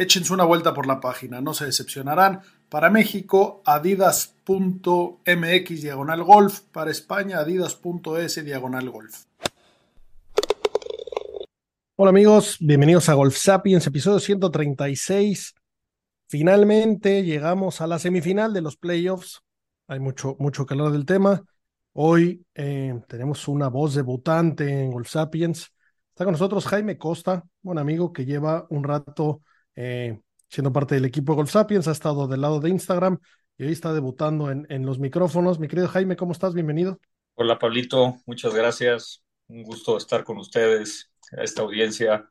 Échense una vuelta por la página, no se decepcionarán. Para México, adidas.mx diagonal golf. Para España, adidas.es diagonal golf. Hola amigos, bienvenidos a Golf Sapiens, episodio 136. Finalmente llegamos a la semifinal de los playoffs. Hay mucho, mucho calor del tema. Hoy eh, tenemos una voz debutante en Golf Sapiens. Está con nosotros Jaime Costa, un amigo que lleva un rato eh, siendo parte del equipo de Golf Sapiens, ha estado del lado de Instagram y hoy está debutando en, en los micrófonos. Mi querido Jaime, ¿cómo estás? Bienvenido. Hola Pablito, muchas gracias. Un gusto estar con ustedes, a esta audiencia,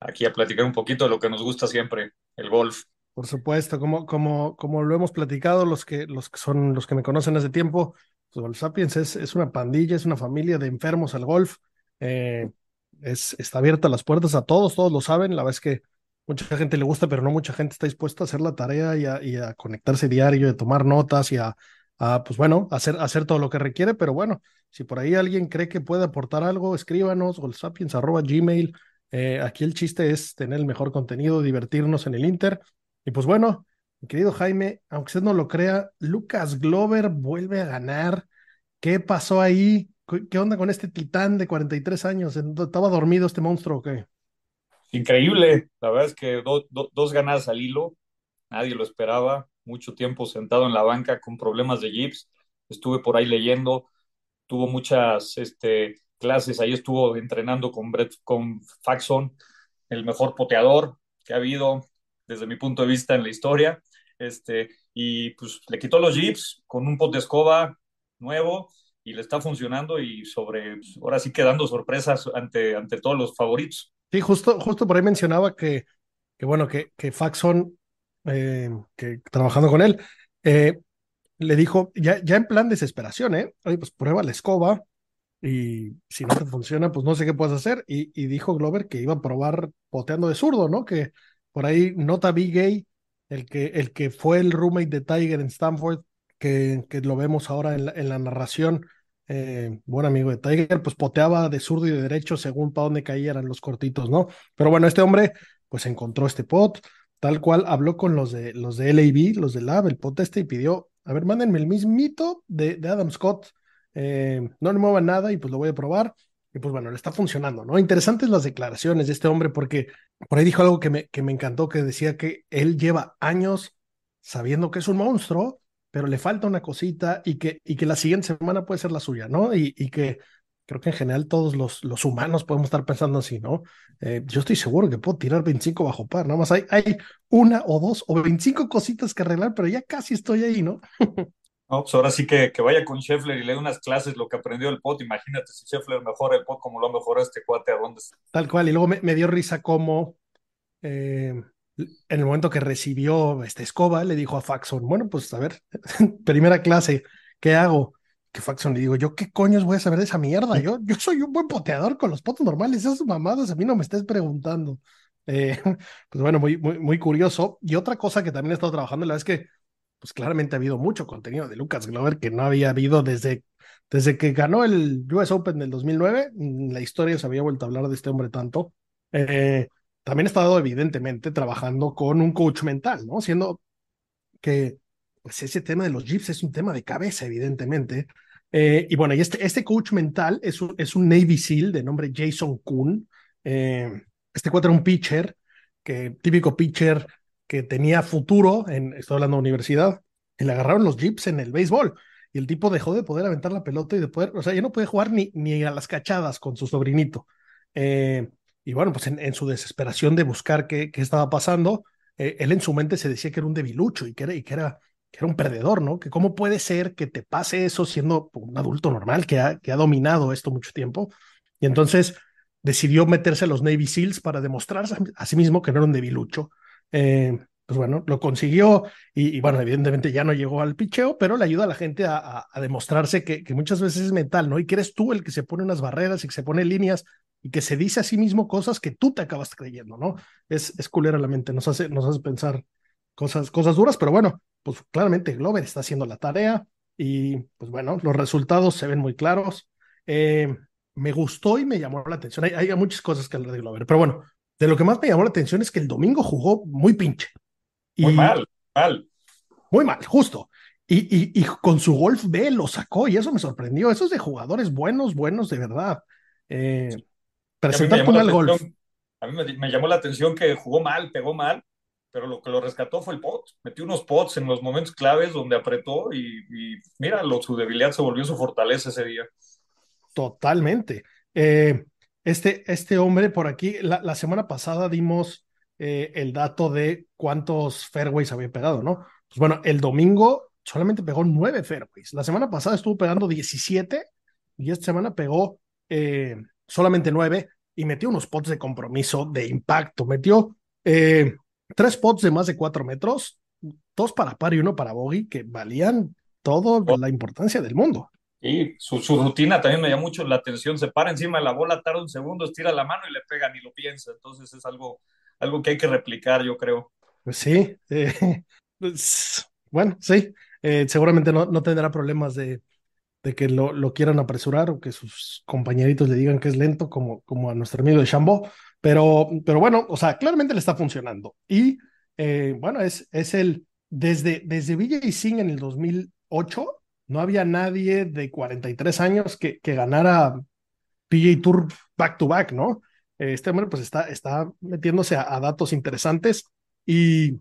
aquí a platicar un poquito de lo que nos gusta siempre, el golf. Por supuesto, como, como, como lo hemos platicado, los que, los que son los que me conocen hace tiempo, pues Golf Sapiens es, es una pandilla, es una familia de enfermos al golf. Eh, es, está abierta las puertas a todos, todos lo saben. La verdad es que mucha gente le gusta, pero no mucha gente está dispuesta a hacer la tarea y a, conectarse diario, a tomar notas y a, pues bueno, hacer, hacer todo lo que requiere. Pero bueno, si por ahí alguien cree que puede aportar algo, escríbanos, golsapiens.gmail. Eh, aquí el chiste es tener el mejor contenido, divertirnos en el Inter. Y pues bueno, mi querido Jaime, aunque usted no lo crea, Lucas Glover vuelve a ganar. ¿Qué pasó ahí? ¿Qué onda con este titán de 43 años? ¿Estaba dormido este monstruo o qué? Increíble, la verdad es que do, do, dos ganadas al hilo, nadie lo esperaba, mucho tiempo sentado en la banca con problemas de gips, estuve por ahí leyendo, tuvo muchas este, clases, ahí estuvo entrenando con Brett, con Faxon, el mejor poteador que ha habido desde mi punto de vista en la historia, este, y pues le quitó los gips con un pot de escoba nuevo y le está funcionando y sobre, pues, ahora sí quedando sorpresas ante, ante todos los favoritos. Sí, justo, justo por ahí mencionaba que, que bueno, que, que Faxon, eh, que trabajando con él, eh, le dijo, ya, ya en plan desesperación, ¿eh? Oye, pues prueba la escoba y si no te funciona, pues no sé qué puedes hacer. Y, y dijo Glover que iba a probar poteando de zurdo, ¿no? Que por ahí nota Big Gay, el que, el que fue el roommate de Tiger en Stanford, que, que lo vemos ahora en la, en la narración, eh, buen amigo de Tiger, pues poteaba de zurdo y de derecho según para dónde caían los cortitos, ¿no? Pero bueno, este hombre pues encontró este pot, tal cual habló con los de los de LAB, los de Lab, el pot este, y pidió, a ver, mándenme el mismito de, de Adam Scott, eh, no le muevan nada y pues lo voy a probar. Y pues bueno, le está funcionando, ¿no? Interesantes las declaraciones de este hombre porque por ahí dijo algo que me, que me encantó, que decía que él lleva años sabiendo que es un monstruo, pero le falta una cosita y que, y que la siguiente semana puede ser la suya, ¿no? Y, y que creo que en general todos los, los humanos podemos estar pensando así, ¿no? Eh, yo estoy seguro que puedo tirar 25 bajo par, nada más hay, hay una o dos o 25 cositas que arreglar, pero ya casi estoy ahí, ¿no? No, pues ahora sí que, que vaya con Scheffler y le dé unas clases lo que aprendió el pot. Imagínate si Scheffler mejora el pot como lo ha mejorado este cuate, ¿a dónde está? Tal cual. Y luego me, me dio risa como eh, en el momento que recibió esta escoba, le dijo a Faxon, bueno, pues a ver, primera clase, ¿qué hago? Que Faxon le digo, ¿yo qué coños voy a saber de esa mierda? Yo, yo soy un buen poteador con los potos normales, esas mamadas a mí no me estés preguntando. Eh, pues bueno, muy, muy, muy curioso. Y otra cosa que también he estado trabajando, la verdad es que pues claramente ha habido mucho contenido de Lucas Glover que no había habido desde, desde que ganó el US Open del 2009. La historia se había vuelto a hablar de este hombre tanto. Eh, también ha estado evidentemente trabajando con un coach mental, ¿no? Siendo que pues ese tema de los jeeps es un tema de cabeza, evidentemente. Eh, y bueno, y este, este coach mental es un, es un Navy SEAL de nombre Jason Kuhn. Eh, este cuatro era un pitcher, que típico pitcher que tenía futuro, en, estoy hablando de universidad, y le agarraron los jeeps en el béisbol. y el tipo dejó de poder aventar la pelota y de poder, o sea, ya no puede jugar ni, ni a las cachadas con su sobrinito. Eh, y bueno, pues en, su desesperación de buscar qué, qué estaba pasando, eh, él en su mente se decía que era un debilucho y que era, y que era, que era un perdedor, ¿no? Que cómo puede ser que te pase eso siendo un adulto normal que ha, que ha dominado esto mucho tiempo. Y entonces decidió meterse a los Navy SEALs para demostrarse a sí mismo que no era un debilucho. Eh, pues bueno, lo consiguió y, bueno, evidentemente ya no llegó al picheo, pero le ayuda a la gente a, demostrarse que, que, muchas veces es mental, ¿no? Y que eres tú el que se pone unas barreras y que se pone líneas y que se dice a sí mismo cosas que tú te acabas creyendo, ¿no? Es, es culera la mente, nos hace, nos hace pensar cosas, cosas duras, pero bueno, pues claramente Glover está haciendo la tarea y pues bueno, los resultados se ven muy claros. Eh, me gustó y me llamó la atención. Hay, hay muchas cosas que hablar de Glover, pero bueno, de lo que más me llamó la atención es que el domingo jugó muy pinche. muy mal, mal. Muy mal, justo. Y, y, y, con su golf B lo sacó y eso me sorprendió. Esos de jugadores buenos, buenos de verdad. Eh, presentar con el golf. A mí me, llamó la atención que jugó mal, pegó mal, pero lo que lo rescató fue el pot. Metió unos pots en los momentos claves donde apretó y, mira, lo, su debilidad se volvió su fortaleza ese día. Totalmente. Eh, este, este hombre por aquí, la, semana pasada dimos eh, el dato de cuántos fairways había pegado, ¿no? Pues bueno, el domingo solamente pegó nueve fairways. La semana pasada estuvo pegando 17 y esta semana pegó eh, solamente nueve y metió unos pots de compromiso, de impacto. Metió eh, tres pots de más de cuatro metros, dos para par y uno para bogey, que valían toda la importancia del mundo. Y su, rutina también me llama mucho la atención. Se para encima de la bola, tarda un segundo, estira la mano y le pega, ni lo piensa. Entonces es algo, algo que hay que replicar, yo creo. Pues sí. Eh, pues, bueno, sí. Eh, seguramente no, no, tendrá problemas de, de que lo, lo, quieran apresurar o que sus compañeritos le digan que es lento, como, como a nuestro amigo de Chambo. Pero, pero bueno, o sea, claramente le está funcionando. Y eh, bueno, es, es el. Desde, desde Villa y Singh en el 2008 no había nadie de 43 años que, que ganara PJ Tour back to back, ¿no? Este hombre pues está, está metiéndose a, datos interesantes y,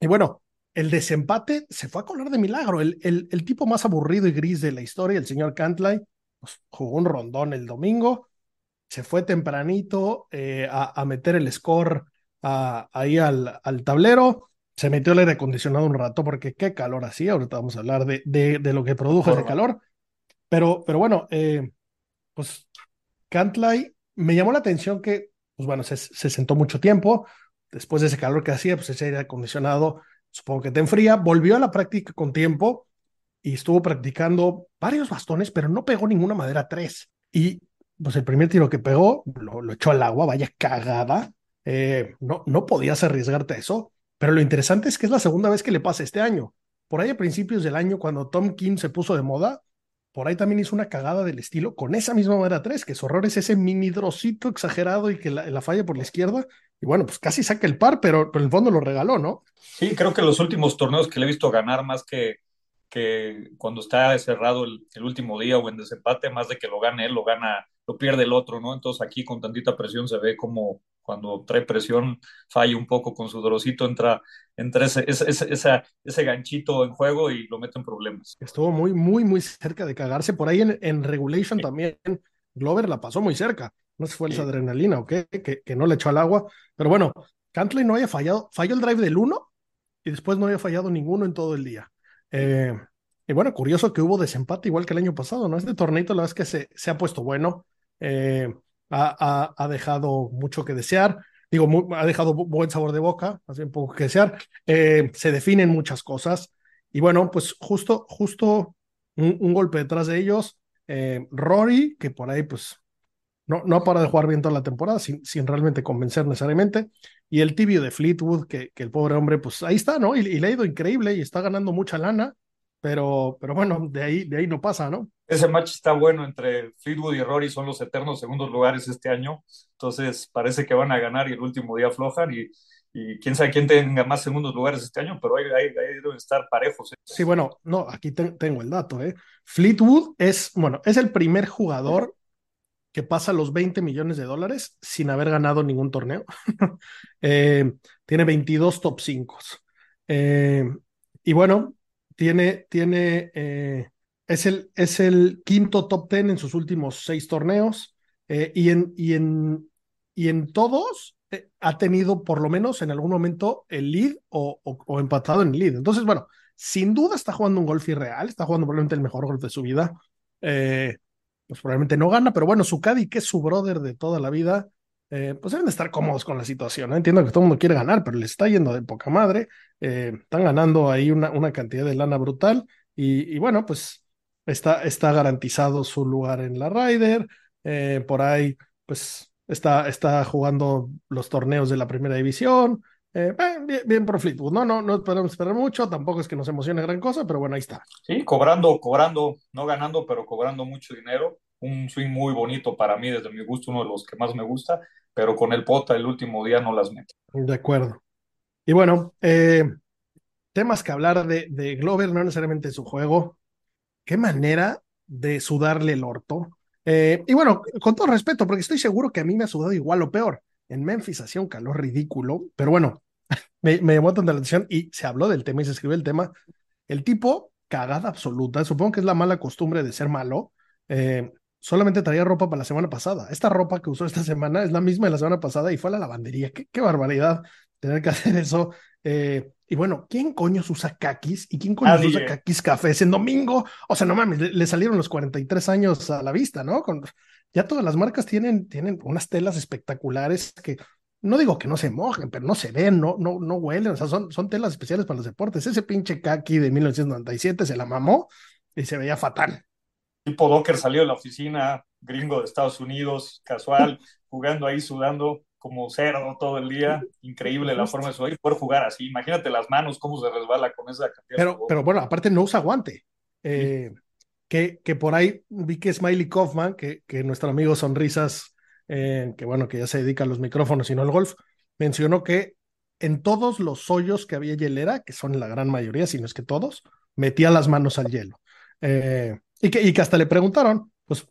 y, bueno, el desempate se fue a colar de milagro. El, el, el, tipo más aburrido y gris de la historia, el señor Cantlay, pues, jugó un rondón el domingo, se fue tempranito eh, a, a, meter el score ahí al, al tablero se metió el aire acondicionado un rato porque qué calor hacía. Ahorita vamos a hablar de, de, lo que produjo ese calor. Pero, pero bueno, eh, pues Cantlay me llamó la atención que, pues bueno, se, se, sentó mucho tiempo. Después de ese calor que hacía, pues ese aire acondicionado supongo que te enfría. Volvió a la práctica con tiempo y estuvo practicando varios bastones, pero no pegó ninguna madera tres. Y pues el primer tiro que pegó lo, echó al agua, vaya cagada. Eh, no, no podías arriesgarte a eso. Pero lo interesante es que es la segunda vez que le pasa este año. Por ahí a principios del año, cuando Tom Kim se puso de moda, por ahí también hizo una cagada del estilo con esa misma madera 3, que su horror es ese mini drocito exagerado y que la, falla por la izquierda. Y bueno, pues casi saca el par, pero, pero en el fondo lo regaló, ¿no? Sí, creo que los últimos torneos que le he visto ganar más que, que cuando está cerrado el, el, último día o en desempate, más de que lo gane él, lo gana, lo pierde el otro, ¿no? Entonces aquí con tantita presión se ve como cuando trae presión falla un poco con su dorocito, entra, entra ese, ese, ese, ganchito en juego y lo mete en problemas. Estuvo muy, muy, muy cerca de cagarse. Por ahí en, en Regulation también Glover la pasó muy cerca. No sé si fue esa adrenalina o qué, que, que, no le echó al agua. Pero bueno, Cantley no había fallado. Falló el drive del 1 y después no había fallado ninguno en todo el día. Eh, y bueno, curioso que hubo desempate igual que el año pasado, ¿no? Este torneito la verdad es que se, se ha puesto bueno. Eh, ha, dejado mucho que desear. Digo, ha dejado buen sabor de boca, más bien poco que desear. Eh, se definen muchas cosas. Y bueno, pues justo, justo un, golpe detrás de ellos. Eh, Rory, que por ahí pues no, no para de jugar bien toda la temporada, sin, sin realmente convencer necesariamente. Y el tibio de Fleetwood, que, que el pobre hombre, pues ahí está, ¿no? Y, y, le ha ido increíble y está ganando mucha lana, pero, pero bueno, de ahí, de ahí no pasa, ¿no? ese match está bueno entre Fleetwood y Rory, son los eternos segundos lugares este año, entonces parece que van a ganar y el último día aflojan y, y quién sabe quién tenga más segundos lugares este año, pero ahí, ahí, deben estar parejos. ¿eh? Sí, bueno, no, aquí tengo el dato, ¿eh? Fleetwood es, bueno, es el primer jugador que pasa los 20 millones de dólares sin haber ganado ningún torneo. eh, tiene 22 top 5. Eh, y bueno, tiene, tiene es el, es el quinto top ten en sus últimos seis torneos eh, y, en, y, en, y en todos eh, ha tenido por lo menos en algún momento el lead o, o, empatado en el lead. Entonces, bueno, sin duda está jugando un golf irreal, está jugando probablemente el mejor golf de su vida. Eh, pues probablemente no gana, pero bueno, su caddy, que es su brother de toda la vida, eh, pues deben de estar cómodos con la situación. Entiendo que todo el mundo quiere ganar, pero le está yendo de poca madre. Eh, están ganando ahí una, una, cantidad de lana brutal y, y, bueno, pues está, está garantizado su lugar en la Ryder. Eh, por ahí, pues está, está jugando los torneos de la primera división. Bien, bien por Fleetwood, no, no, no podemos esperar mucho, tampoco es que nos emocione gran cosa, pero bueno, ahí está. Sí, cobrando, cobrando, no ganando, pero cobrando mucho dinero un swing muy bonito para mí, desde mi gusto, uno de los que más me gusta, pero con el pota el último día no las meto. De acuerdo. Y bueno, eh, temas que hablar de, de Glover, no necesariamente su juego. Qué manera de sudarle el orto. Eh, y bueno, con todo respeto, porque estoy seguro que a mí me ha sudado igual o peor. En Memphis hacía un calor ridículo, pero bueno, me, me llamó tanta la atención y se habló del tema y se escribió el tema. El tipo, cagada absoluta, supongo que es la mala costumbre de ser malo. Eh, solamente traía ropa para la semana pasada. Esta ropa que usó esta semana es la misma de la semana pasada y fue a la lavandería. Qué, qué barbaridad tener que hacer eso. Eh, y bueno, ¿quién coño usa kakis? ¿Y quién coño usa kakis cafés en domingo? O sea, no mames, le, le, salieron los 43 años a la vista, ¿no? Con, ya todas las marcas tienen, tienen unas telas espectaculares que no digo que no se mojen, pero no se ven, no, no, no huelen, o sea, son, son telas especiales para los deportes. Ese pinche kaki de 1997 se la mamó y se veía fatal tipo Docker salió de la oficina, gringo de Estados Unidos, casual, jugando ahí, sudando como cerdo todo el día. Increíble la forma de subir, poder jugar así. Imagínate las manos, cómo se resbala con esa cantidad. Pero, pero bueno, aparte no usa guante. Eh, que, que por ahí vi que Smiley Kaufman, que, que nuestro amigo Sonrisas, que bueno, que ya se dedica a los micrófonos y no al golf, mencionó que en todos los hoyos que había hielera, que son la gran mayoría, si no es que todos, metía las manos al hielo. Eh, y que, y que hasta le preguntaron, pues,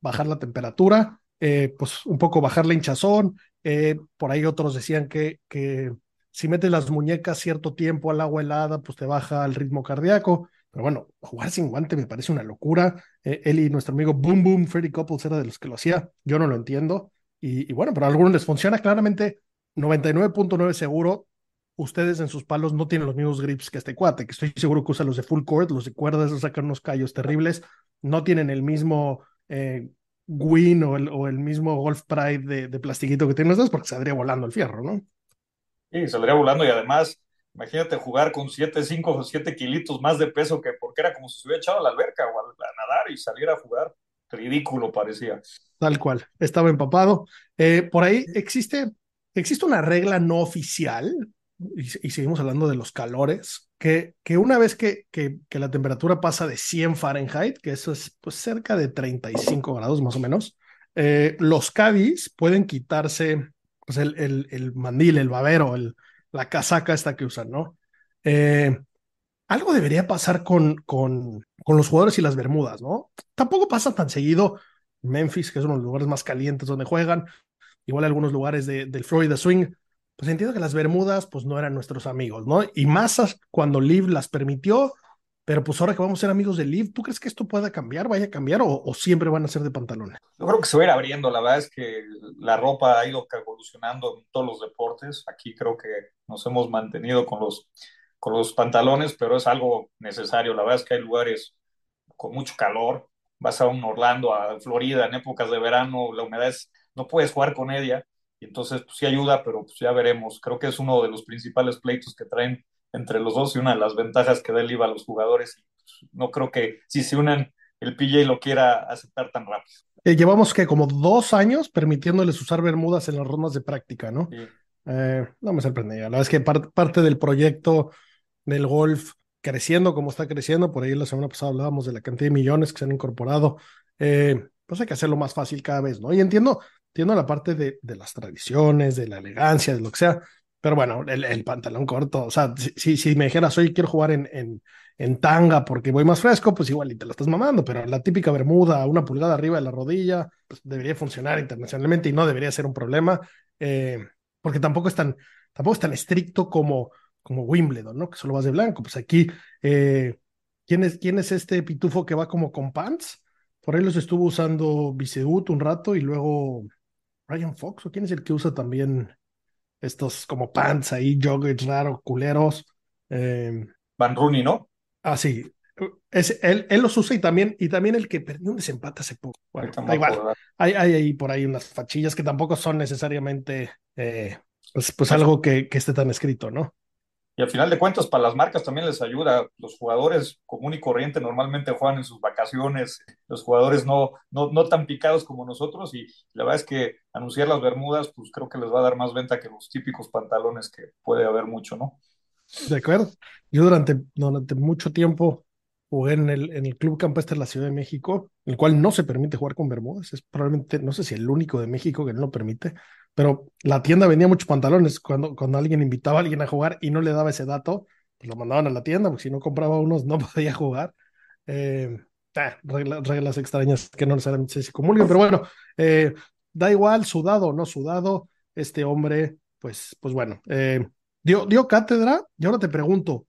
bajar la temperatura, eh, pues un poco bajar la hinchazón. Eh, por ahí otros decían que, que si metes las muñecas cierto tiempo al agua helada, pues te baja el ritmo cardíaco. Pero bueno, jugar sin guante me parece una locura. Eh, él y nuestro amigo Boom Boom, Freddy Couples, era de los que lo hacía. Yo no lo entiendo. Y, bueno, pero algunos les funciona claramente. 99.9 seguro ustedes en sus palos no tienen los mismos grips que este cuate, que estoy seguro que usa los de full court, los de cuerdas, sacan unos callos terribles, no tienen el mismo eh, Win o el, o mismo Golf Pride de, de plastiquito que tienen dos, porque saldría volando el fierro, ¿no? Sí, saldría volando y además, imagínate jugar con 7, 5 o 7 kilitos más de peso que porque era como si se hubiera echado a la alberca o a, nadar y salir a jugar. Ridículo parecía. Tal cual, estaba empapado. Eh, por ahí existe, existe una regla no oficial y, seguimos hablando de los calores, que, que una vez que, que, la temperatura pasa de 100 Fahrenheit, que eso es pues, cerca de 35 grados más o menos, eh, los caddies pueden quitarse pues, el, el, el, mandil, el babero, el, la casaca esta que usan, ¿no? Eh, algo debería pasar con, con, con los jugadores y las Bermudas, ¿no? Tampoco pasa tan seguido. Memphis, que es uno de los lugares más calientes donde juegan, igual algunos lugares de, del Florida Swing, pues entiendo que las Bermudas pues no eran nuestros amigos, ¿no? Y más cuando Liv las permitió, pero pues ahora que vamos a ser amigos de Liv, ¿tú crees que esto pueda cambiar, vaya a cambiar o, o, siempre van a ser de pantalones? Yo creo que se va a ir abriendo, la verdad es que la ropa ha ido evolucionando en todos los deportes, aquí creo que nos hemos mantenido con los, con los pantalones, pero es algo necesario, la verdad es que hay lugares con mucho calor, vas a un Orlando, a Florida en épocas de verano, la humedad es, no puedes jugar con ella, entonces pues, sí ayuda, pero pues ya veremos. Creo que es uno de los principales pleitos que traen entre los dos y una de las ventajas que da el IVA a los jugadores. Y, pues, no creo que si se unen el PJ lo quiera aceptar tan rápido. Eh, llevamos que como dos años permitiéndoles usar bermudas en las rondas de práctica, ¿no? Sí. Eh, no me sorprende. La verdad es que par parte del proyecto del golf creciendo como está creciendo, por ahí la semana pasada hablábamos de la cantidad de millones que se han incorporado, eh, pues hay que hacerlo más fácil cada vez, ¿no? Y entiendo, entiendo la parte de, de, las tradiciones, de la elegancia, de lo que sea, pero bueno, el, el pantalón corto, o sea, si, si, me dijeras, oye, quiero jugar en, en, en, tanga porque voy más fresco, pues igual y te lo estás mamando, pero la típica bermuda, una pulgada arriba de la rodilla, pues debería funcionar internacionalmente y no debería ser un problema, eh, porque tampoco es tan, tampoco es tan estricto como, como Wimbledon, ¿no? Que solo vas de blanco, pues aquí... Eh, ¿quién es, quién es este pitufo que va como con pants? Por ahí los estuvo usando Viceut un rato y luego Ryan Fox, ¿o quién es el que usa también estos como pants ahí, joggers raros, culeros? Eh, Van Rooney, ¿no? Ah, sí. Es, él, él los usa y también, y también el que perdió un desempate hace poco. Bueno, da igual. Hay, hay ahí por ahí unas fachillas que tampoco son necesariamente eh, pues, pues algo que, que esté tan escrito, ¿no? Y al final de cuentas, para las marcas también les ayuda. Los jugadores común y corriente normalmente juegan en sus vacaciones, los jugadores no, no, no tan picados como nosotros. Y la verdad es que anunciar las bermudas, pues creo que les va a dar más venta que los típicos pantalones que puede haber mucho, ¿no? De acuerdo. Yo durante, durante mucho tiempo jugué en el, en el Club Campestre de la Ciudad de México, el cual no se permite jugar con bermudas. Es probablemente, no sé si el único de México que no lo permite, pero la tienda vendía muchos pantalones. Cuando, cuando alguien invitaba a alguien a jugar y no le daba ese dato, pues lo mandaban a la tienda, porque si no compraba unos no podía jugar. Eh, reglas, extrañas que no necesariamente se comulguen, pero bueno, eh, da igual, sudado o no sudado, este hombre, pues, pues bueno, eh, dio, dio cátedra y ahora te pregunto,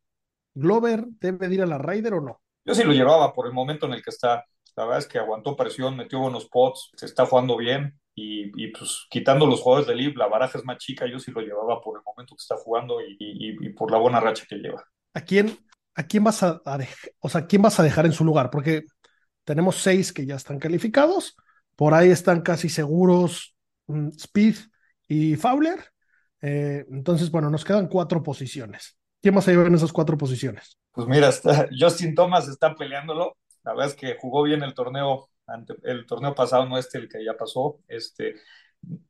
¿Glover debe ir a la Raider o no? Yo sí lo llevaba por el momento en el que está. La verdad es que aguantó presión, metió buenos pots, se está jugando bien y, pues quitando los jugadores de Lib, la baraja es más chica, yo sí lo llevaba por el momento que está jugando y, por la buena racha que lleva. ¿A quién, a quién vas a, dejar, o sea, quién vas a dejar en su lugar? Porque tenemos seis que ya están calificados, por ahí están casi seguros um, Speed y Fowler. Eh, entonces, bueno, nos quedan cuatro posiciones. ¿Quién más a llevar en esas cuatro posiciones? Pues mira, está, Justin Thomas está peleándolo. La verdad es que jugó bien el torneo, ante, el torneo pasado, no este, el que ya pasó. Este,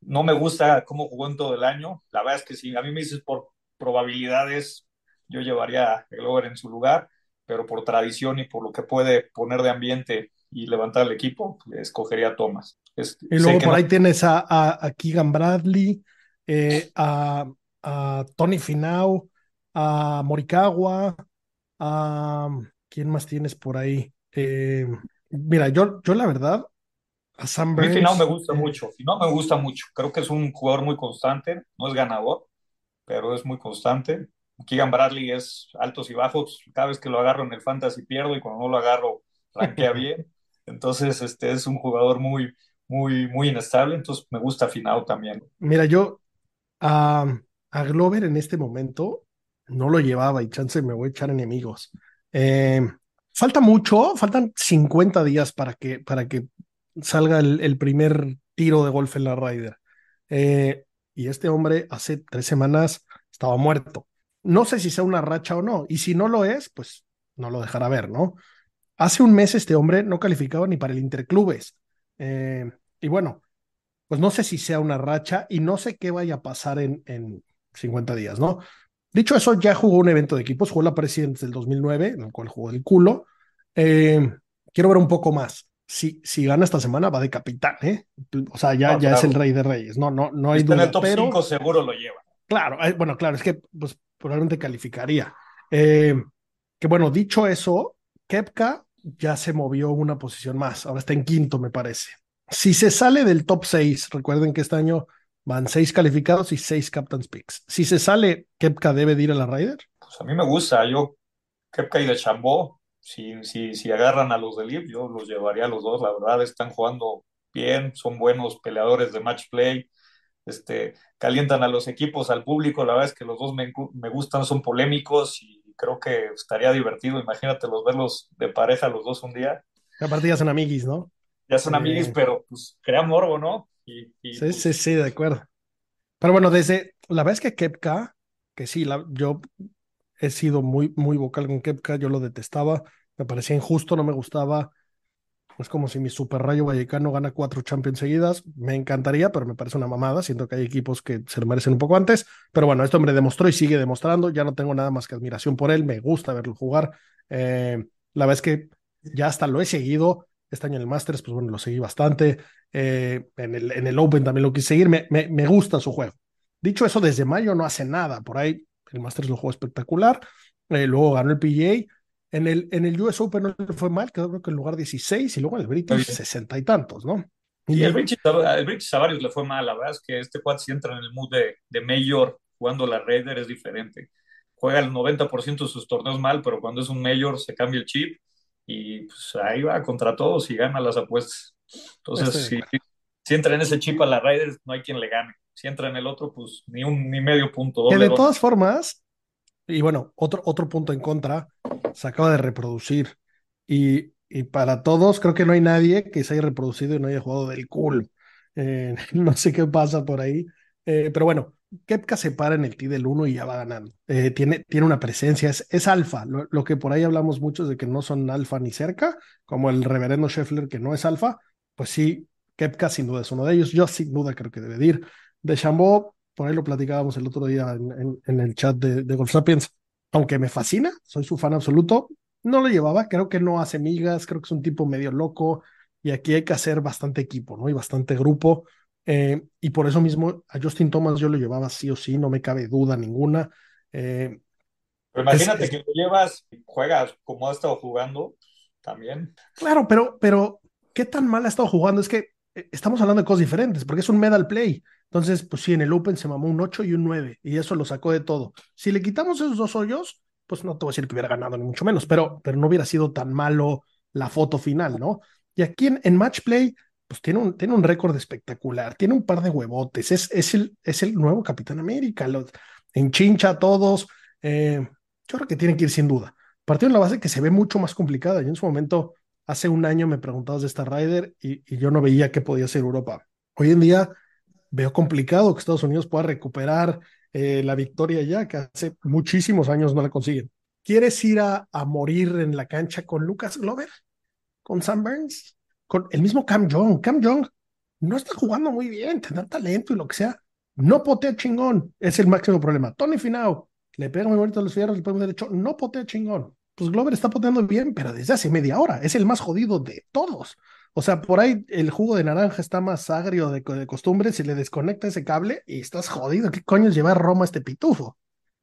no me gusta cómo jugó en todo el año. La verdad es que si a mí me dices por probabilidades, yo llevaría a Glover en su lugar, pero por tradición y por lo que puede poner de ambiente y levantar el equipo, escogería a Thomas. Es, y luego por no... ahí tienes a, a, a Keegan Bradley, eh, a, a Tony Finau, a Morikawa, a ¿quién más tienes por ahí? Eh, mira, yo, yo la verdad, a Sam Burns, A mí Finau me gusta eh, mucho, Finau me gusta mucho, creo que es un jugador muy constante, no es ganador, pero es muy constante. Keegan Bradley es altos y bajos, cada vez que lo agarro en el fantasy pierdo y cuando no lo agarro rankea bien. Entonces, este es un jugador muy, muy, muy inestable, entonces me gusta Finau también. Mira, yo a, a Glover en este momento no lo llevaba y chance me voy a echar enemigos. Eh, falta mucho, faltan 50 días para que, para que salga el, primer tiro de golf en la Ryder. Eh, y este hombre hace tres semanas estaba muerto. No sé si sea una racha o no, y si no lo es, pues no lo dejará ver, ¿no? Hace un mes este hombre no calificaba ni para el Interclubes. Eh, y bueno, pues no sé si sea una racha y no sé qué vaya a pasar en, en 50 días, ¿no? Dicho eso, ya jugó un evento de equipos, jugó la Presidents del 2009, en el cual jugó el culo. Eh, quiero ver un poco más. Si, si gana esta semana, va de capitán, ¿eh? O sea, ya, no, ya claro. es el rey de reyes. No, no, no hay Está duda. en el top pero, 5 seguro lo lleva. Claro, eh, bueno, claro, es que pues, probablemente calificaría. Eh, que bueno, dicho eso, Kepka ya se movió una posición más. Ahora está en quinto, me parece. Si se sale del top 6, recuerden que este año Van seis calificados y seis Captain's Picks. Si se sale, Kepka debe de ir a la Ryder. Pues a mí me gusta. Yo, Kepka y de Chambó, si, si, si agarran a los de Lip, yo los llevaría a los dos. La verdad, están jugando bien, son buenos peleadores de match play. Este, calientan a los equipos, al público. La verdad es que los dos me, me gustan, son polémicos y creo que estaría divertido. Imagínate los verlos de pareja los dos un día. Aparte ya son amiguis, ¿no? Ya son eh... amiguis, pero pues crea morbo, ¿no? Y, y, sí, sí, sí, de acuerdo. Pero bueno, desde la vez que Kepka, que sí, la, yo he sido muy, muy vocal con Kepka, yo lo detestaba, me parecía injusto, no me gustaba. Es como si mi super rayo vallecano gana cuatro Champions seguidas. Me encantaría, pero me parece una mamada. Siento que hay equipos que se lo merecen un poco antes. Pero bueno, este hombre demostró y sigue demostrando. Ya no tengo nada más que admiración por él. Me gusta verlo jugar. Eh, la vez que ya hasta lo he seguido. Este año en el Masters, pues bueno, lo seguí bastante. Eh, en, el, en el Open también lo quise seguir. Me, me, me, gusta su juego. Dicho eso, desde mayo no hace nada. Por ahí el Masters lo jugó espectacular. Eh, luego ganó el PGA. En el, en el US Open no fue mal, quedó creo que en lugar 16 y luego en el British sesenta y tantos, ¿no? Y, y el British, el British a varios le fue mal. La verdad es que este cuad si entra en el mood de, de Mayor jugando la Raider es diferente juega el 90% de sus torneos mal, pero cuando es un mayor se cambia el chip y pues ahí va contra todos y gana las apuestas. Entonces, si, si, entra en ese chip a la Riders, no hay quien le gane. Si entra en el otro, pues ni un ni medio punto. que de todas formas, y bueno, otro, otro punto en contra, se acaba de reproducir. Y, y, para todos, creo que no hay nadie que se haya reproducido y no haya jugado del cool. Eh, no sé qué pasa por ahí. Eh, pero bueno, Kepka se para en el T del 1 y ya va ganando. Eh, tiene, tiene una presencia, es, es alfa. Lo, que por ahí hablamos mucho de que no son alfa ni cerca, como el reverendo Scheffler que no es alfa, pues sí, Kepka sin duda es uno de ellos. Yo sin duda creo que debe ir. De Chambó, por ahí lo platicábamos el otro día en, en, el chat de, de, Golf Sapiens, aunque me fascina, soy su fan absoluto, no lo llevaba, creo que no hace migas, creo que es un tipo medio loco y aquí hay que hacer bastante equipo, ¿no? Y bastante grupo. Eh, y por eso mismo a Justin Thomas yo lo llevaba sí o sí, no me cabe duda ninguna. Eh, pero imagínate que lo llevas y juegas como ha estado jugando también. Claro, pero, pero ¿qué tan mal ha estado jugando? Es que eh, estamos hablando de cosas diferentes, porque es un medal play. Entonces, pues sí, en el Open se mamó un 8 y un 9, y eso lo sacó de todo. Si le quitamos esos dos hoyos, pues no te voy a decir que hubiera ganado, ni mucho menos, pero, pero no hubiera sido tan malo la foto final, ¿no? Y aquí en, en match play, pues tiene un, tiene un récord espectacular, tiene un par de huevotes, es, es, el, es el nuevo Capitán América, los, enchincha a todos. Eh, yo creo que tiene que ir sin duda. Partido en la base que se ve mucho más complicada. Yo en su momento, hace un año me preguntabas de esta Ryder y, y yo no veía qué podía ser Europa. Hoy en día veo complicado que Estados Unidos pueda recuperar eh, la victoria ya, que hace muchísimos años no la consiguen. ¿Quieres ir a, a morir en la cancha con Lucas Glover? ¿Con Sam Burns? ¿Con el mismo Cam Jong? Cam Jong no está jugando muy bien, tendrá talento y lo que sea. No potea chingón, es el máximo problema. Tony Finau le pega muy bonito a los fierros, le pega derecho, no potea chingón. Pues Glover está poteando bien, pero desde hace media hora. Es el más jodido de todos. O sea, por ahí el jugo de naranja está más agrio de, costumbre, si le desconecta ese cable y estás jodido. ¿Qué coño es llevar Roma a este pitufo?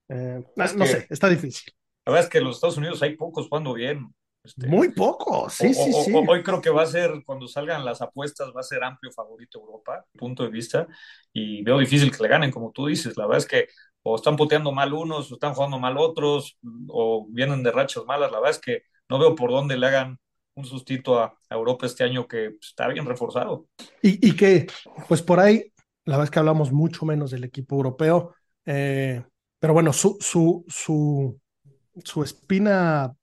Eh, no, sé, está difícil. La verdad es que en los Estados Unidos hay pocos jugando bien. Este, Muy pocos, sí, sí, sí. Hoy creo que va a ser, cuando salgan las apuestas, va a ser amplio favorito Europa, punto de vista, y veo difícil que le ganen, como tú dices. La verdad es que o están puteando mal unos, o están jugando mal otros, o vienen de rachas malas. La verdad es que no veo por dónde le hagan un sustito a, Europa este año que pues, está bien reforzado. Y, y, que, pues por ahí, la verdad es que hablamos mucho menos del equipo europeo, eh, pero bueno, su, su, su, su espina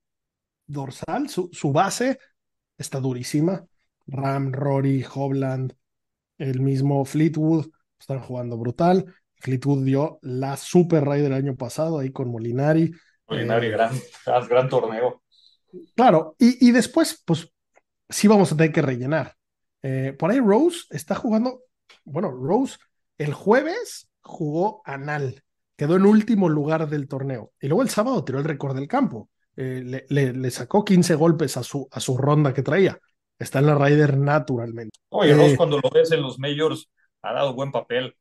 dorsal, su, su base está durísima. Ram, Rory, Hovland, el mismo Fleetwood, están jugando brutal. Fleetwood dio la Super Ride del año pasado ahí con Molinari. Molinari, eh, gran, gran torneo. Claro, y, y, después, pues sí vamos a tener que rellenar. Eh, por ahí Rose está jugando, bueno, Rose el jueves jugó anal, quedó en último lugar del torneo. Y luego el sábado tiró el récord del campo. Eh, le, le, sacó 15 golpes a su, a su ronda que traía. Está en la Ryder naturalmente. Oye, Rose, eh, cuando lo ves en los majors, ha dado buen papel.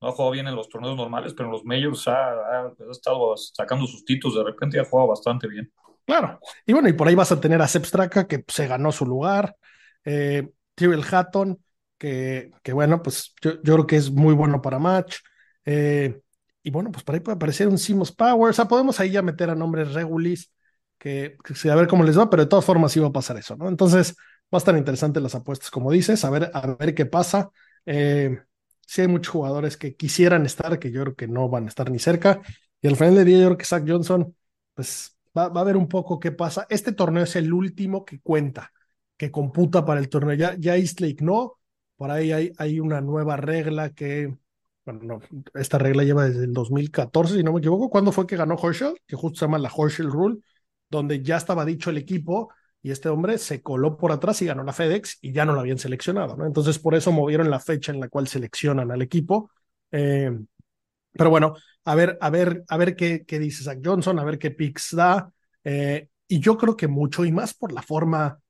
No ha jugado bien en los torneos normales, pero en los majors ha, ha, estado sacando sus títulos. De repente ha jugado bastante bien. Claro. Y bueno, y por ahí vas a tener a Sepp Straka, que se ganó su lugar. Eh, Tyrell Hatton, que, que bueno, pues yo, yo, creo que es muy bueno para match. Eh, y bueno, pues por ahí puede aparecer un Simos Power. O sea, podemos ahí ya meter a nombres regulis, que, que, a ver cómo les va, pero de todas formas iba a pasar eso, ¿no? Entonces, va a estar interesante las apuestas, como dices, a ver, a ver qué pasa. Eh, sí hay muchos jugadores que quisieran estar, que yo creo que no van a estar ni cerca. Y al final del día, yo creo que Zach Johnson, pues Va, a ver un poco qué pasa. Este torneo es el último que cuenta, que computa para el torneo. Ya, ya Eastlake no, por ahí hay, hay una nueva regla que, bueno, no, esta regla lleva desde el 2014, si no me equivoco. ¿Cuándo fue que ganó Horschel? Que justo se llama la Horschel Rule, donde ya estaba dicho el equipo y este hombre se coló por atrás y ganó la FedEx y ya no lo habían seleccionado, ¿no? Entonces por eso movieron la fecha en la cual seleccionan al equipo. Eh, pero bueno, a ver, a ver, a ver qué, qué dice Zach Johnson, a ver qué picks da. Eh, y yo creo que mucho, y más por la forma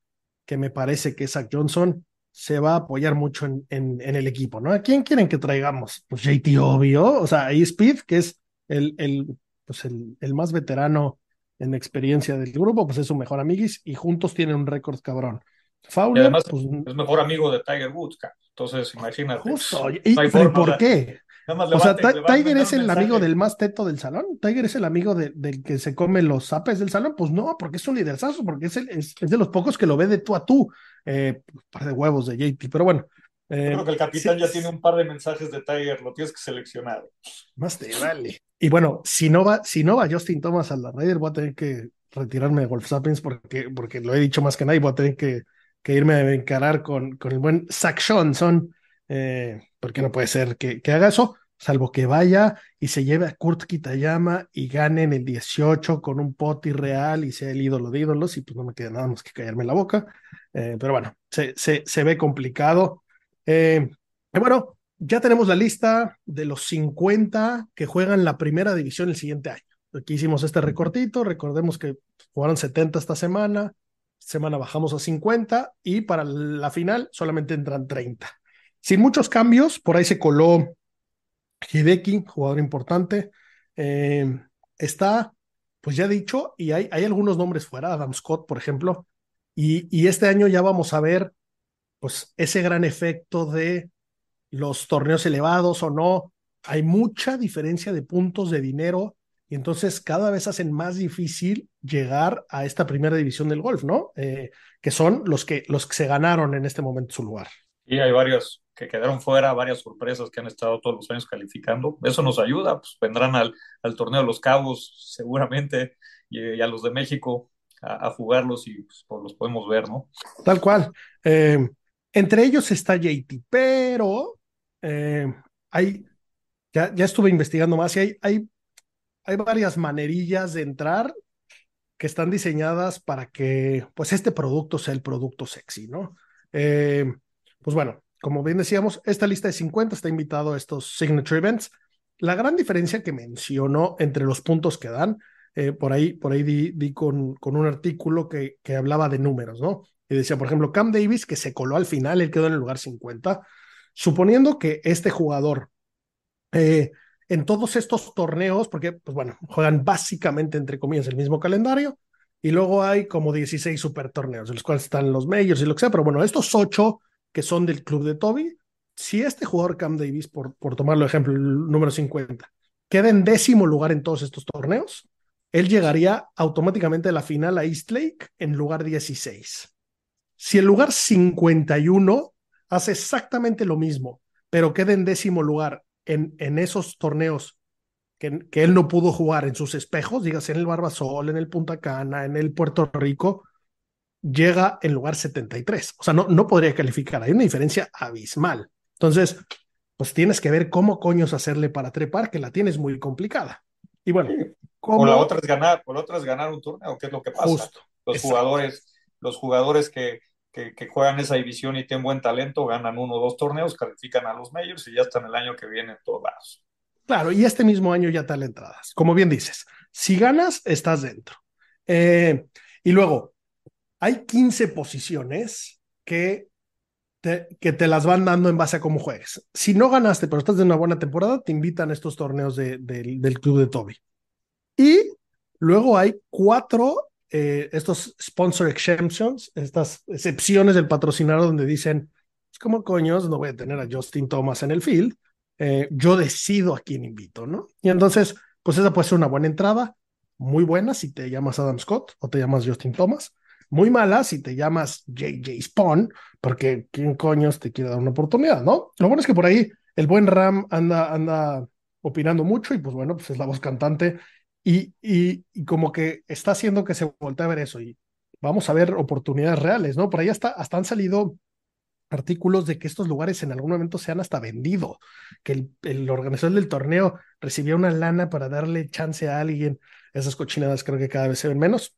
que me parece que Zach Johnson se va a apoyar mucho en, en, el equipo, ¿no? ¿A quién quieren que traigamos? Pues JT obvio, o sea, ahí Speed, que es el, el, pues el, el, más veterano en experiencia del grupo, pues es su mejor amiguis y juntos tienen un récord cabrón. Fowler, y además pues, es mejor amigo de Tiger Woods, entonces imagínate. Justo, ¿y, por qué? o sea, Tiger es el amigo del más teto del salón. Tiger es el amigo del que se come los zapes del salón. Pues no, porque es un liderzazo, porque es, es, de los pocos que lo ve de tú a tú. Eh, un par de huevos de JT, pero bueno. Eh, creo que el capitán ya tiene un par de mensajes de Tiger, lo tienes que seleccionar. Más te vale. Y bueno, si no va, si no va Justin Thomas a la Raider, voy a tener que retirarme de Golf Sapiens porque, porque lo he dicho más que nadie, voy a tener que, que irme a encarar con, con el buen Zach Johnson, eh, porque no puede ser que, que, haga eso, salvo que vaya y se lleve a Kurt Kitayama y gane en el 18 con un poti real y sea el ídolo de ídolos, y pues no me queda nada más que callarme la boca. Eh, pero bueno, se, se, se ve complicado. Eh, bueno, ya tenemos la lista de los 50 que juegan la primera división el siguiente año. Aquí hicimos este recortito, recordemos que jugaron 70 esta semana, semana bajamos a 50 y para la final solamente entran 30. Sin muchos cambios, por ahí se coló Hideki, jugador importante. Eh, está, pues ya dicho, y hay, algunos nombres fuera, Adam Scott, por ejemplo, y este año ya vamos a ver pues ese gran efecto de los torneos elevados o no. Hay mucha diferencia de puntos de dinero y entonces cada vez hacen más difícil llegar a esta primera división del golf, ¿no? Eh, que son los que, los que se ganaron en este momento su lugar. Y hay varios que quedaron fuera, varias sorpresas que han estado todos los años calificando. Eso nos ayuda, pues vendrán al, al torneo de los Cabos seguramente y, a los de México a, jugarlos y pues, los podemos ver, ¿no? Tal cual. Eh, entre ellos está JT, pero eh, hay, ya, ya estuve investigando más y hay, hay hay varias manerillas de entrar que están diseñadas para que pues este producto sea el producto sexy, ¿no? Eh, pues bueno, como bien decíamos, esta lista de 50 está invitado a estos signature events. La gran diferencia que mencionó entre los puntos que dan, eh, por ahí, por ahí di, con, con, un artículo que, que hablaba de números, ¿no? Y decía, por ejemplo, Cam Davis, que se coló al final, él quedó en el lugar 50, suponiendo que este jugador eh, en todos estos torneos, porque, pues bueno, juegan básicamente, entre comillas, el mismo calendario, y luego hay como 16 super torneos, en los cuales están los majors y lo que sea, pero bueno, estos ocho que son del club de Toby, si este jugador Cam Davis, por, por tomarlo ejemplo, el número 50, queda en décimo lugar en todos estos torneos, él llegaría automáticamente a la final a East Lake en lugar 16. Si el lugar 51 hace exactamente lo mismo, pero queda en décimo lugar en, esos torneos que, que, él no pudo jugar en sus espejos, dígase en el Barbasol, en el Punta Cana, en el Puerto Rico, llega en lugar 73. O sea, no, no podría calificar. Hay una diferencia abismal. Entonces, pues tienes que ver cómo coños hacerle para trepar, que la tienes muy complicada. Y bueno, ¿cómo... o la otra es ganar, o la otra es ganar un torneo, ¿qué es lo que pasa? Justo, los jugadores, los jugadores que, que, juegan esa división y tienen buen talento, ganan uno o dos torneos, califican a los majors y ya están el año que viene en todos. Claro, y este mismo año ya da entradas. Como bien dices, si ganas, estás dentro. Eh, y luego, hay 15 posiciones que te, que te las van dando en base a cómo juegues. Si no ganaste, pero estás de una buena temporada, te invitan a estos torneos del club de Toby. Y luego hay cuatro eh, estos sponsor exemptions, estas excepciones del patrocinador donde dicen, es como coños, no voy a tener a Justin Thomas en el field, eh, yo decido a quién invito, ¿no? Y entonces, pues esa puede ser una buena entrada, muy buena si te llamas Adam Scott o te llamas Justin Thomas, muy mala si te llamas JJ Spawn, porque quién coños te quiere dar una oportunidad, ¿no? Lo bueno es que por ahí el buen Ram anda, anda opinando mucho y pues bueno, pues es la voz cantante y, y, como que está haciendo que se voltee a ver eso y vamos a ver oportunidades reales, ¿no? Por ahí hasta, han salido artículos de que estos lugares en algún momento se han hasta vendido, que el, organizador del torneo recibía una lana para darle chance a alguien. Esas cochinadas creo que cada vez se ven menos.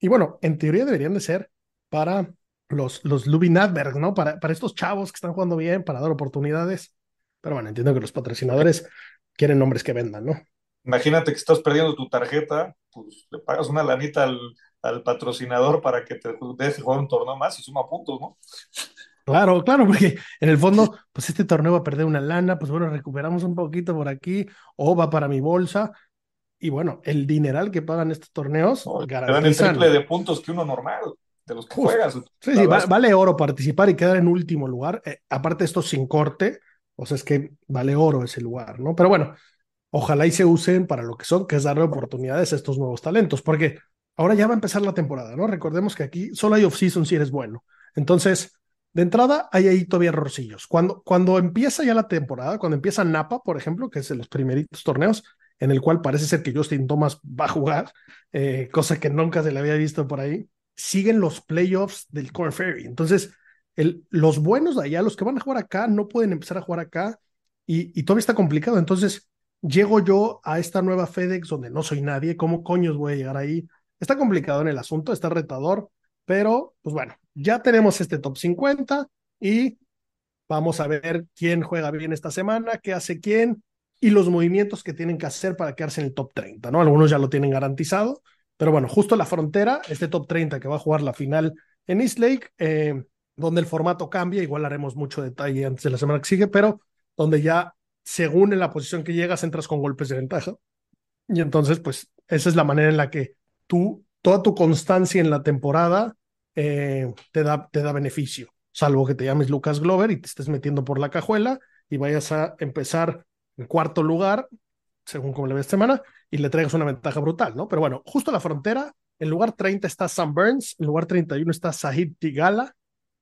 Y bueno, en teoría deberían de ser para los, los Lubin ¿no? Para, para estos chavos que están jugando bien, para dar oportunidades. Pero bueno, entiendo que los patrocinadores quieren nombres que vendan, ¿no? Imagínate que estás perdiendo tu tarjeta, pues le pagas una lanita al, al patrocinador para que te deje jugar un torneo más y suma puntos, ¿no? Claro, claro, porque en el fondo, pues este torneo va a perder una lana, pues bueno, recuperamos un poquito por aquí, o va para mi bolsa, y bueno, el dineral que pagan estos torneos no, dan el triple de puntos que uno normal, de los que juegas. Sí, sí, vale oro participar y quedar en último lugar, eh, aparte esto sin corte, O sea, es que vale oro ese lugar, ¿no? Pero bueno, ojalá y se usen para lo que son, que es darle oportunidades a estos nuevos talentos, porque ahora ya va a empezar la temporada, ¿no? Recordemos que aquí solo hay off-season si eres bueno. Entonces, de entrada, hay ahí todavía errorcillos. Cuando, cuando empieza ya la temporada, cuando empieza Napa, por ejemplo, que es de los primeritos torneos, en el cual parece ser que Justin Thomas va a jugar, eh, cosa que nunca se le había visto por ahí, siguen los playoffs del Corn Ferry. Entonces, el, los buenos de allá, los que van a jugar acá, no pueden empezar a jugar acá y, y todavía está complicado. Entonces, llego yo a esta nueva FedEx donde no soy nadie. ¿Cómo coños voy a llegar ahí? Está complicado en el asunto, está retador, pero pues bueno, ya tenemos este top 50 y vamos a ver quién juega bien esta semana, qué hace quién y los movimientos que tienen que hacer para quedarse en el top 30, ¿no? Algunos ya lo tienen garantizado, pero bueno, justo la frontera, este top 30 que va a jugar la final en East Lake, eh, donde el formato cambia, igual haremos mucho detalle antes de la semana que sigue, pero donde ya según en la posición que llegas entras con golpes de ventaja. Y entonces, pues esa es la manera en la que tú, toda tu constancia en la temporada eh, te, da, te da beneficio, salvo que te llames Lucas Glover y te estés metiendo por la cajuela y vayas a empezar en cuarto lugar, según como le ves semana, y le traigas una ventaja brutal, ¿no? Pero bueno, justo a la frontera, en lugar 30 está Sam Burns, en lugar 31 está Sahid Tigala,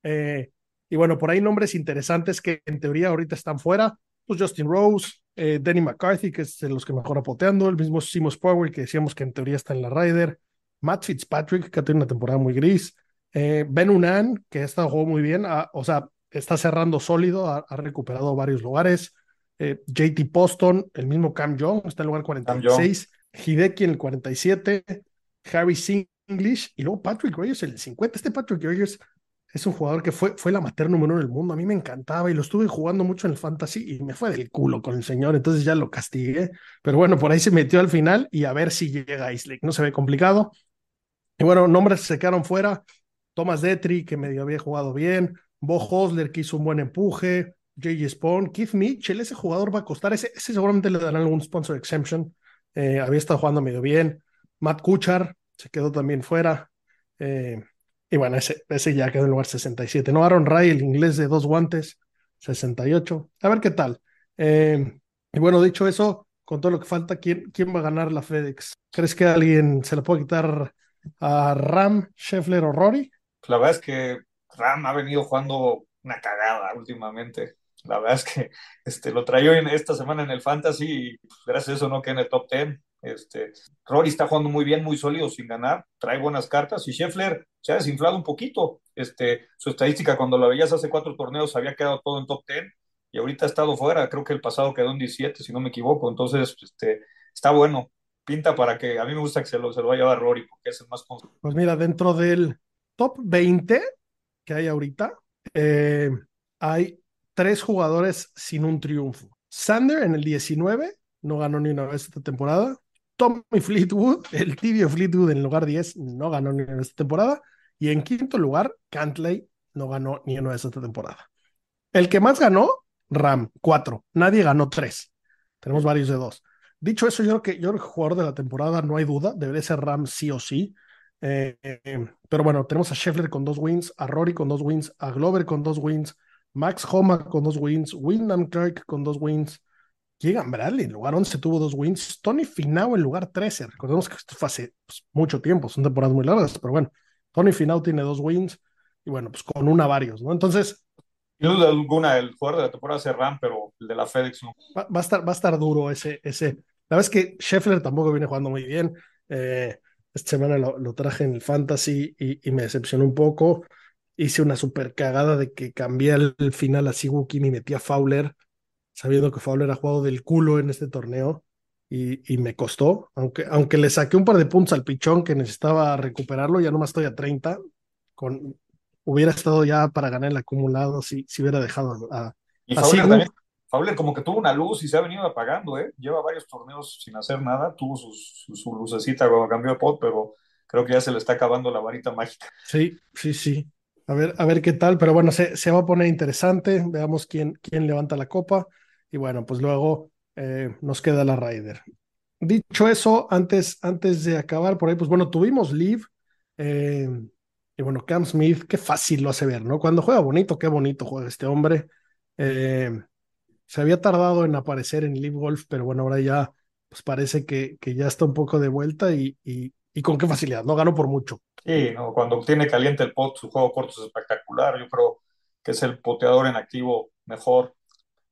eh, y bueno, por ahí nombres interesantes que en teoría ahorita están fuera, pues Justin Rose, eh, Danny McCarthy, que es de los que mejor apoteando, el mismo Simos Power, que decíamos que en teoría está en la Ryder, Matt Fitzpatrick, que ha tenido una temporada muy gris, eh, Ben Unan, que ha estado jugando muy bien, o sea, está cerrando sólido, ha, recuperado varios lugares, eh, JT Poston, el mismo Cam Young, está en el lugar 46, Hideki en el 47, Harry English y luego Patrick Reyes en el 50. Este Patrick Reyes es un jugador que fue, fue la mater número uno del mundo. A mí me encantaba y lo estuve jugando mucho en el fantasy y me fue del culo con el señor, entonces ya lo castigué. Pero bueno, por ahí se metió al final y a ver si llega a. No se ve complicado. Y bueno, nombres se quedaron fuera. Thomas Detri, que medio había jugado bien. Bo Hosler, que hizo un buen empuje. J.J. Spawn, Keith Mitchell, ese jugador va a costar. Ese, ese seguramente le darán algún sponsor exemption. Eh, había estado jugando medio bien. Matt Kuchar se quedó también fuera. Eh, y bueno, ese, ese ya quedó en lugar 67. No, Aaron Ray, el inglés de dos guantes, 68. A ver qué tal. Eh, y bueno, dicho eso, con todo lo que falta, ¿quién, ¿quién va a ganar la FedEx? ¿Crees que alguien se le puede quitar a Ram, Scheffler o Rory? La verdad es que Ram ha venido jugando una cagada últimamente. La verdad es que este, lo en esta semana en el Fantasy y pues, gracias a eso no queda en el top 10. Este, Rory está jugando muy bien, muy sólido, sin ganar, trae buenas cartas y Scheffler se ha desinflado un poquito. Este, su estadística cuando la veías hace cuatro torneos había quedado todo en top 10 y ahorita ha estado fuera, creo que el pasado quedó en 17, si no me equivoco, entonces este, está bueno, pinta para que a mí me gusta que se lo, se lo vaya a Rory porque es el más... Pues mira, dentro del top 20 que hay ahorita, eh, hay tres jugadores sin un triunfo. Sander en el 19, no ganó ni una vez esta temporada. Tommy Fleetwood, el tibio Fleetwood en lugar 10, no ganó ni vez esta temporada. Y en quinto lugar, Cantley no ganó ni una vez esta temporada. El que más ganó, Ram, 4. Nadie ganó 3. Tenemos varios de dos. Dicho eso, yo creo que yo creo que jugador de la temporada, no hay duda, debería ser Ram sí o sí. Eh, eh, pero bueno, tenemos a Scheffler con dos wins, a Rory con dos wins, a Glover con dos wins, Max Homa con dos wins, Wyndham Clark con dos wins, Keegan Bradley en lugar 11 tuvo dos wins, Tony Finau en lugar 13. Recordemos que esto fue hace pues, mucho tiempo, son temporadas muy largas, pero bueno, Tony Finau tiene dos wins y bueno, pues con una varios, ¿no? Entonces. Sin duda alguna, el jugador de la temporada Ram, pero el de la FedEx no. Va, a, estar, va a estar duro ese, ese. La verdad es que Scheffler tampoco viene jugando muy bien. Eh, esta semana lo, traje en el fantasy y, me decepcionó un poco. Hice una super cagada de que cambié el, final a Siwuki y metí a Fowler, sabiendo que Fowler ha jugado del culo en este torneo y, y, me costó. Aunque, aunque le saqué un par de puntos al pichón que necesitaba recuperarlo, ya nomás estoy a 30. Con, hubiera estado ya para ganar el acumulado si, si hubiera dejado a. Y Fowler también Fowler como que tuvo una luz y se ha venido apagando, ¿eh? Lleva varios torneos sin hacer nada, tuvo su, su, lucecita cuando cambió de pot, pero creo que ya se le está acabando la varita mágica. Sí, sí, sí. A ver, a ver qué tal, pero bueno, se, se va a poner interesante. Veamos quién, quién levanta la copa. Y bueno, pues luego eh, nos queda la Ryder. Dicho eso, antes, antes de acabar por ahí, pues bueno, tuvimos Live. Eh, y bueno, Cam Smith, qué fácil lo hace ver, ¿no? Cuando juega bonito, qué bonito juega este hombre. Eh, se había tardado en aparecer en Live Golf, pero bueno, ahora ya pues parece que, que ya está un poco de vuelta y, y, y con qué facilidad, no ganó por mucho. Sí, no, cuando tiene caliente el pot, su juego corto es espectacular. Yo creo que es el poteador en activo mejor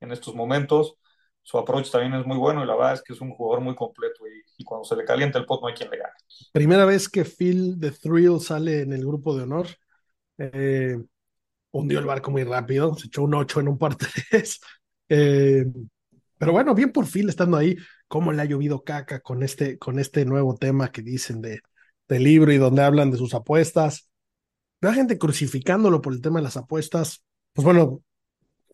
en estos momentos. Su approach también es muy bueno y la verdad es que es un jugador muy completo y, cuando se le calienta el pot no hay quien le gane. Primera vez que Phil The Thrill sale en el grupo de honor. Eh, hundió el barco muy rápido, se echó un 8 en un par 3. Eh, pero bueno, bien por Phil estando ahí. Cómo le ha llovido caca con este, con este nuevo tema que dicen de, del libro y donde hablan de sus apuestas. Veo gente crucificándolo por el tema de las apuestas. Pues bueno,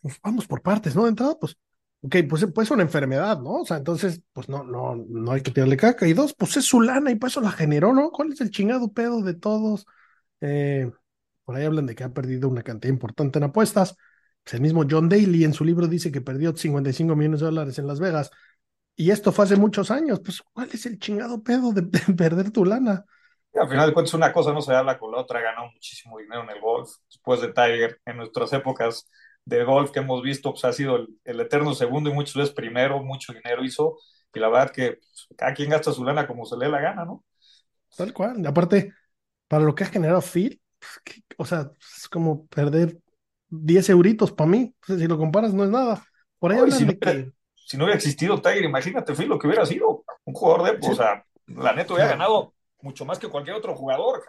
pues vamos por partes, ¿no? De entrada, pues, ok, pues pues es una enfermedad, ¿no? O sea, entonces, pues no, no, no hay que tirarle caca. Y dos, pues es su lana y por eso la generó, ¿no? ¿Cuál es el chingado pedo de todos? Eh, por ahí hablan de que ha perdido una cantidad importante en apuestas. Pues el mismo John Daly en su libro dice que perdió 55 millones de dólares en Las Vegas. Y esto fue hace muchos años. Pues, ¿cuál es el chingado pedo de, de perder tu lana? Y al final de cuentas, una cosa no se habla con la otra. Ganó muchísimo dinero en el golf. Después de Tiger, en nuestras épocas de golf que hemos visto, pues ha sido el, el eterno segundo y muchas veces primero. Mucho dinero hizo. Y la verdad que pues, cada quien gasta su lana como se le dé la gana, ¿no? Tal cual. Aparte, para lo que ha generado Phil, pues, o sea, es como perder 10 euritos para mí. Si lo comparas, no es nada. Por ahí si no hubiera- que. Si no hubiera existido Tiger, imagínate, Phil, lo que hubiera sido. Un jugador de, Sí. o sea, la neta hubiera ganado mucho más que cualquier otro jugador.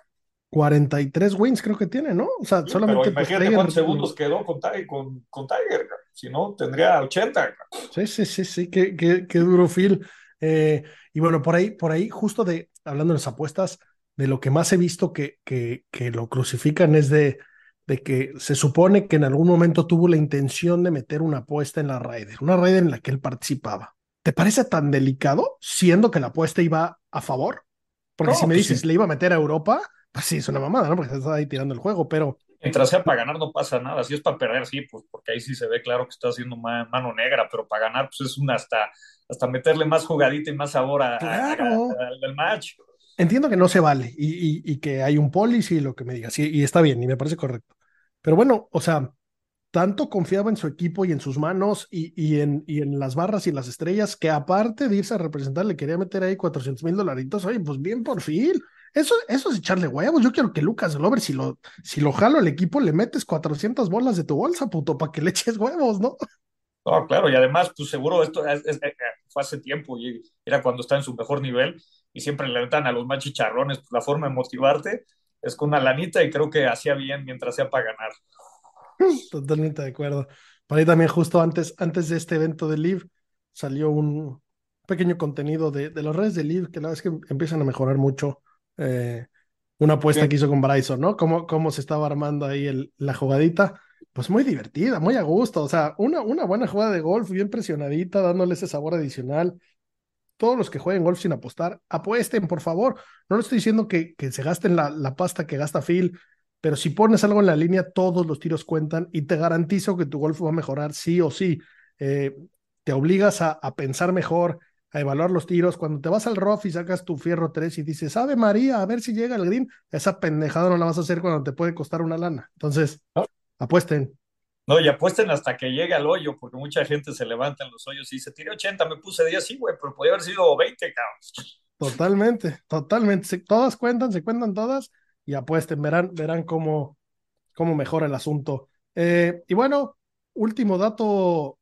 43 wins creo que tiene, ¿no? O sea, Sí, solamente pero pues, imagínate Tiger- cuántos segundos quedó con, Tiger, con, con Tiger. cara. Si no, tendría 80. cara. Sí, sí, sí, sí, qué, qué, qué duro Phil. Eh, y bueno, por ahí, por ahí, justo de, hablando de las apuestas, de lo que más he visto que, que, que lo crucifican es de, de que se supone que en algún momento tuvo la intención de meter una apuesta en la Raider, una Raider en la que él participaba. ¿Te parece tan delicado siendo que la apuesta iba a favor? Porque No, si me pues dices, sí. le iba a meter a Europa, pues sí, es una mamada, ¿no? Porque estás ahí tirando el juego, pero Mientras sea para ganar, no pasa nada. Si es para perder, sí, pues porque ahí sí se ve claro que está haciendo ma- mano negra, pero para ganar, pues es una hasta, hasta meterle más jugadita y más sabor a, a- Claro. a- al match. entiendo que no se vale y, y- y que hay un policy y lo que me digas, y, y está bien, y me parece correcto. Pero bueno, o sea, tanto confiaba en su equipo y en sus manos y, y en, y en las barras y las estrellas que aparte de irse a representar le quería meter ahí 400 mil dolaritos. Oye, pues bien por fin. Eso, eso es echarle huevos. Yo quiero que Lucas Glover, si lo, si lo jalo al equipo, le metes 400 bolas de tu bolsa, puto, para que le eches huevos, ¿no? No, claro, y además, pues seguro esto es- es- eh, fue hace tiempo y era cuando está en su mejor nivel y siempre le dan a los más chicharrones, pues la forma de motivarte es con una lanita y creo que hacía bien mientras sea para ganar. Totalmente de acuerdo. Por ahí también justo antes, antes de este evento de Live salió un pequeño contenido de, de las redes de Live que la verdad es que empiezan a mejorar mucho. Eh, una apuesta Sí. que hizo con Bryson, ¿no? Cómo, cómo se estaba armando ahí el- la jugadita. Pues muy divertida, muy a gusto. O sea, una, una buena jugada de golf, bien presionadita, dándole ese sabor adicional. Todos los que jueguen golf sin apostar, apuesten, por favor. No le estoy diciendo que, que se gasten la, la pasta que gasta Phil, pero si pones algo en la línea, todos los tiros cuentan y te garantizo que tu golf va a mejorar sí o sí. Eh, te obligas a, a pensar mejor, a evaluar los tiros. Cuando te vas al rough y sacas tu fierro 3 y dices, Ave María, a ver si llega el green, esa pendejada no la vas a hacer cuando te puede costar una lana. Entonces, ¿No? apuesten. No, y apuesten hasta que llegue al hoyo, porque mucha gente se levanta en los hoyos y dice, tiré 80, me puse 10, sí, güey, pero podía haber sido 20, cabrón. Totalmente, totalmente. Se- todas cuentan, se cuentan todas y apuesten, verán, verán cómo, cómo mejora el asunto. Eh, y bueno, último dato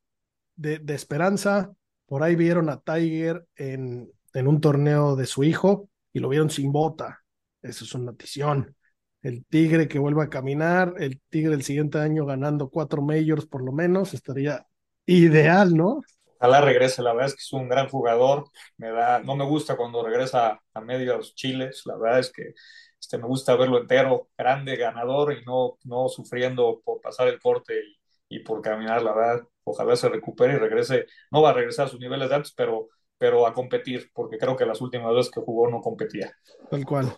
de, de esperanza. Por ahí vieron a Tiger en, en un torneo de su hijo y lo vieron sin bota. Eso es una notición. El Tigre que vuelve a caminar, el Tigre el siguiente año ganando cuatro majors por lo menos, estaría ideal, ¿no? Ojalá regrese, la verdad es que es un gran jugador. Me da, no me gusta cuando regresa a medios chiles, la verdad es que este, me gusta verlo entero, grande, ganador y no, no sufriendo por pasar el corte y por caminar, la verdad. Ojalá se recupere y regrese. No va a regresar a sus niveles de antes, pero, pero a competir, porque creo que las últimas veces que jugó no competía. Tal cual.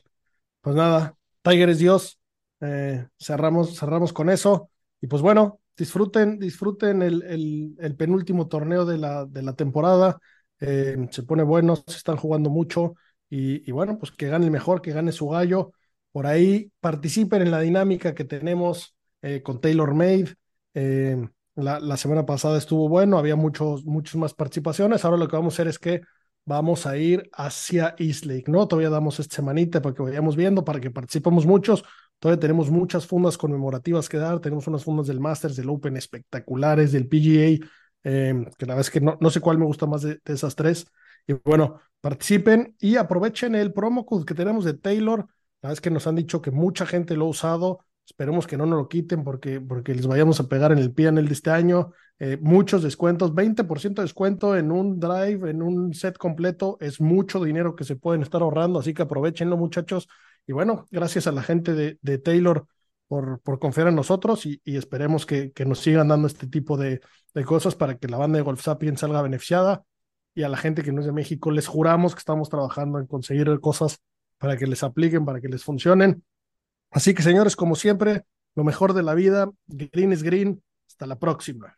Pues nada, Tiger es Dios. Eh, cerramos, cerramos con eso. Y pues bueno, disfruten, disfruten el, el, penúltimo torneo de la, de la temporada. Eh, se pone bueno, se están jugando mucho. Y, y, bueno, pues que gane el mejor, que gane su gallo. Por ahí participen en la dinámica que tenemos eh, con Taylor Made. Eh, La, semana pasada estuvo bueno, había muchos, muchas más participaciones. Ahora lo que vamos a hacer es que vamos a ir hacia East Lake, ¿no? Todavía damos esta semanita para que vayamos viendo, para que participemos muchos. Todavía tenemos muchas fundas conmemorativas que dar. Tenemos unas fundas del Masters, del Open espectaculares, del PGA, eh, que la verdad es que no, no sé cuál me gusta más de, de esas tres. Y bueno, participen y aprovechen el promo code que tenemos de Taylor. La verdad es que nos han dicho que mucha gente lo ha usado. Esperemos que no nos lo quiten porque, porque les vayamos a pegar en el el de este año. Eh, muchos descuentos, 20% de descuento en un drive, en un set completo. Es mucho dinero que se pueden estar ahorrando, así que aprovechenlo, muchachos. Y bueno, gracias a la gente de, de Taylor por, por, confiar en nosotros y, esperemos que, que, nos sigan dando este tipo de, de, cosas para que la banda de Golf Sapiens salga beneficiada. Y a la gente que no es de México, les juramos que estamos trabajando en conseguir cosas para que les apliquen, para que les funcionen. Así que, señores, como siempre, lo mejor de la vida, green is green. Hasta la próxima.